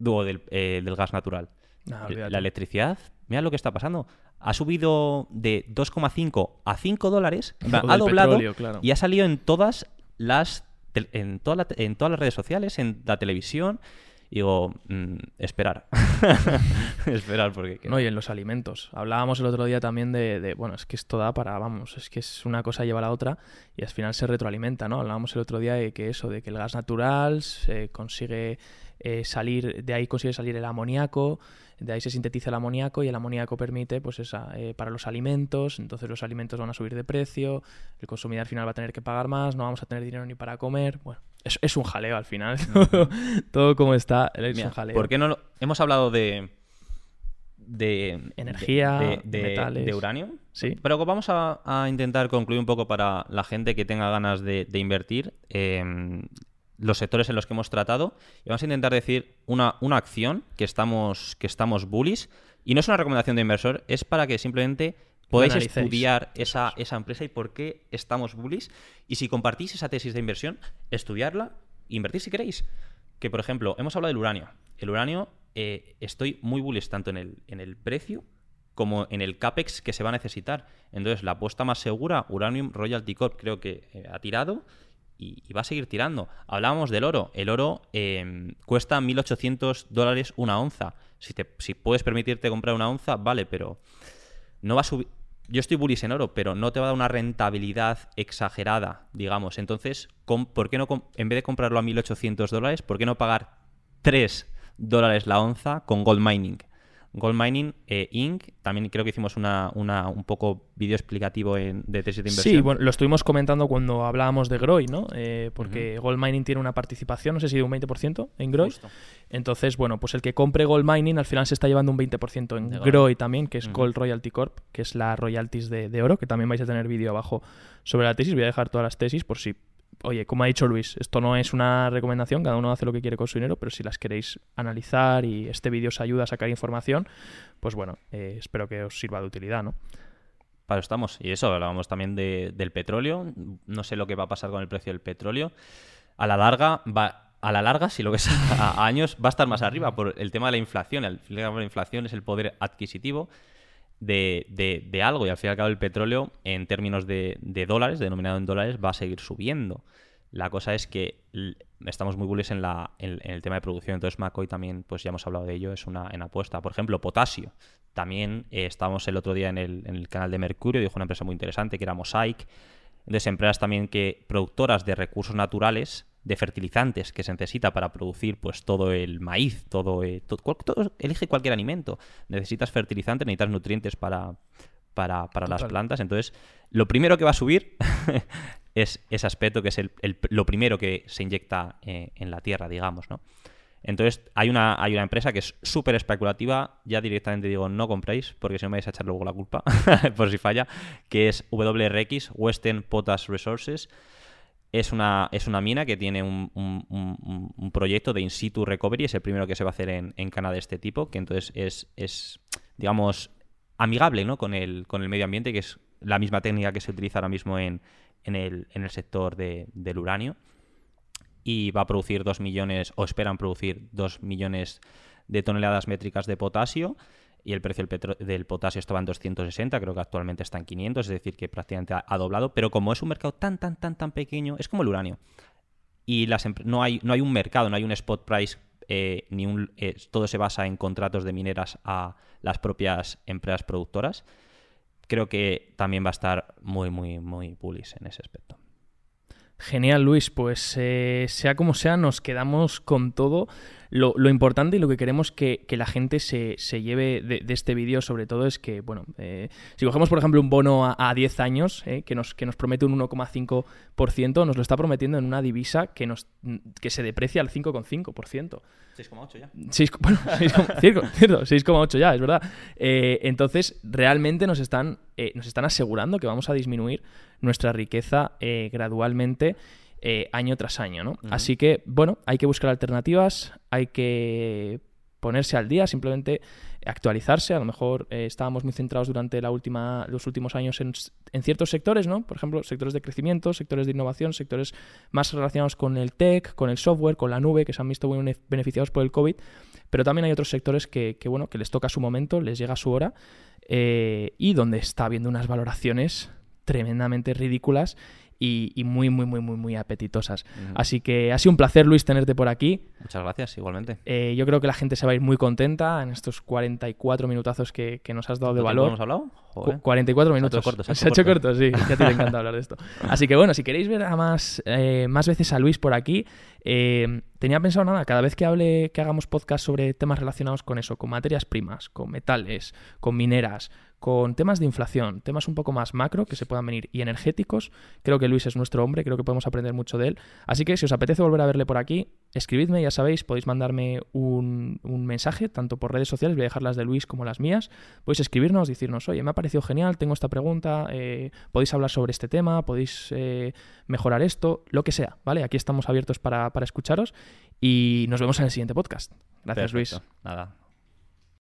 [SPEAKER 2] o del, eh, gas natural. la electricidad, mira lo que está pasando. Ha subido de 2,5 a 5 dólares, ha doblado y ha salido en todas las en, en todas las redes sociales, en la televisión, digo, mm, esperar. esperar porque...
[SPEAKER 1] No, y en los alimentos. Hablábamos el otro día también de, bueno, es que esto da para, vamos, es que es una cosa lleva a la otra y al final se retroalimenta, ¿no? Hablábamos el otro día de que eso, de que el gas natural se consigue eh, salir, de ahí consigue salir el amoníaco, de ahí se sintetiza el amoníaco y el amoníaco permite, pues, eh, para los alimentos, entonces los alimentos van a subir de precio, el consumidor al final va a tener que pagar más, no vamos a tener dinero ni para comer, bueno, es, es un jaleo al final, todo como está, es un jaleo.
[SPEAKER 2] ¿Por qué no hemos hablado de de
[SPEAKER 1] energía, de, metales.
[SPEAKER 2] de, uranio.
[SPEAKER 1] Sí.
[SPEAKER 2] Pero vamos a, intentar concluir un poco para la gente que tenga ganas de, invertir. Eh, los sectores en los que hemos tratado y vamos a intentar decir una, una acción que estamos, que estamos bullish y no es una recomendación de inversor, es para que simplemente podáis estudiar esa, esa, empresa y por qué estamos bullish y si compartís esa tesis de inversión, estudiarla, invertir si queréis. Que por ejemplo, hemos hablado del uranio. El uranio eh, estoy muy bullish tanto en el, en el precio como en el CAPEX que se va a necesitar. Entonces, la apuesta más segura, Uranium Royalty Corp, creo que eh, ha tirado y, va a seguir tirando. Hablábamos del oro. El oro em, cuesta 1.800 dólares una onza. Si, te, si puedes permitirte comprar una onza, vale, pero no va a subir. Yo estoy bullish en oro, pero no te va a dar una rentabilidad exagerada, digamos. Entonces, ¿por qué no, en vez de comprarlo a 1.800 dólares, ¿por qué no pagar 3 dólares la onza con gold mining? Gold Mining eh, Inc. También creo que hicimos una, un poco vídeo explicativo en, de tesis de inversión.
[SPEAKER 1] Sí, bueno, lo estuvimos comentando cuando hablábamos de Groy, ¿no? Eh, porque Gold Mining tiene una participación, no sé si de un 20% en Groy. Entonces, bueno, pues el que compre Gold Mining al final se está llevando un 20% en Groy también, que es Gold Royalty Corp, que es la royalties de, de oro, que también vais a tener vídeo abajo sobre la tesis. Voy a dejar todas las tesis por si oye, como ha dicho Luis, esto no es una recomendación, cada uno hace lo que quiere con su dinero, pero si las queréis analizar y este vídeo os ayuda a sacar información, pues bueno, eh, espero que os sirva de utilidad, ¿no?
[SPEAKER 2] Para estamos. Y eso, hablábamos también del petróleo. No sé lo que va a pasar con el precio del petróleo. A la larga, va, a la larga, si lo que es a, años, va a estar más arriba por el tema de la inflación. El, la inflación es el poder adquisitivo de, algo y al fin y al cabo el petróleo en términos de, dólares, denominado en dólares, va a seguir subiendo. La cosa es que estamos muy bullies en, la, en, el tema de producción, entonces McCoy también, pues ya hemos hablado de ello, es una en apuesta. Por ejemplo, potasio. También eh, estábamos el otro día en el, en el canal de Mercurio, dijo una empresa muy interesante que era Mosaic. Entonces, empresas también que productoras de recursos naturales de fertilizantes que se necesita para producir pues todo el maíz, todo, eh, elige cualquier alimento. Necesitas fertilizantes, necesitas nutrientes para, para, las plantas. Entonces, lo primero que va a subir es ese aspecto que es el, lo primero que se inyecta eh, en la tierra, digamos, ¿no? Entonces, hay una, hay una empresa que es súper especulativa, ya directamente digo, no compréis, porque si no me vais a echar luego la culpa, por si falla, que es WRX, Western Potash Resources es una, es una mina que tiene un, proyecto de in situ recovery, es el primero que se va a hacer en, en Canadá de este tipo, que entonces es, es digamos, amigable ¿no? con, el, con el medio ambiente, que es la misma técnica que se utiliza ahora mismo en, en, el, en el sector del uranio. Y va a producir 2 millones, o esperan producir 2 millones de toneladas métricas de potasio y el precio del, potasio estaba en 260, creo que actualmente está en 500, es decir, que prácticamente ha, doblado, pero como es un mercado tan, tan, tan, tan pequeño, es como el uranio. Y las no, hay, no hay un mercado, no hay un spot price, eh, ni un, eh, todo se basa en contratos de mineras a las propias empresas productoras. Creo que también va a estar muy, muy, muy bullish en ese aspecto.
[SPEAKER 1] Genial, Luis. Pues eh, sea como sea, nos quedamos con todo. Lo, importante y lo que queremos que, la gente se, lleve de, este vídeo, sobre todo, es que, bueno, eh, si cogemos, por ejemplo, un bono a, 10 años eh, que, nos, que nos promete un 1,5%, nos lo está prometiendo en una divisa que, nos, que se deprecia al 5,5%.
[SPEAKER 2] 6,8 ya.
[SPEAKER 1] 6,8 ya, es verdad. entonces, realmente nos están, nos están asegurando que vamos a disminuir nuestra riqueza eh, gradualmente eh, año tras año. ¿no? Así que, bueno, hay que buscar alternativas, hay que ponerse al día, simplemente actualizarse. A lo mejor eh, estábamos muy centrados durante la última, los últimos años en, ciertos sectores, ¿no? Por ejemplo, sectores de crecimiento, sectores de innovación, sectores más relacionados con el tech, con el software, con la nube, que se han visto muy beneficiados por el COVID. Pero también hay otros sectores que, bueno, que les toca su momento, les llega su hora y donde está habiendo unas valoraciones tremendamente ridículas y, muy, muy, muy, muy, muy apetitosas. Así que ha sido un placer, Luis, tenerte por aquí.
[SPEAKER 2] Muchas gracias, igualmente.
[SPEAKER 1] Eh, yo creo que la gente se va a ir muy contenta en estos 44 minutazos que, nos has dado de valor.
[SPEAKER 2] hemos hablado?
[SPEAKER 1] 44 minutos. Se ha hecho corto, sí. Ya te encanta hablar de esto. Así que bueno, si queréis ver a más, eh, más veces a Luis por aquí, eh, tenía pensado nada, cada vez que hable, que hagamos podcast sobre temas relacionados con eso, con materias primas, con metales, con mineras, con temas de inflación, temas un poco más macro que se puedan venir y energéticos. Creo que Luis es nuestro hombre, creo que podemos aprender mucho de él. Así que si os apetece volver a verle por aquí, escribidme, ya sabéis, podéis mandarme un, mensaje, tanto por redes sociales, voy a dejar las de Luis como las mías. Podéis escribirnos, decirnos, oye, me ha parecido genial, tengo esta pregunta, eh, podéis hablar sobre este tema, podéis eh, mejorar esto, lo que sea, ¿vale? Aquí estamos abiertos para, escucharos y nos vemos en el siguiente podcast. Gracias, Luis.
[SPEAKER 2] Nada,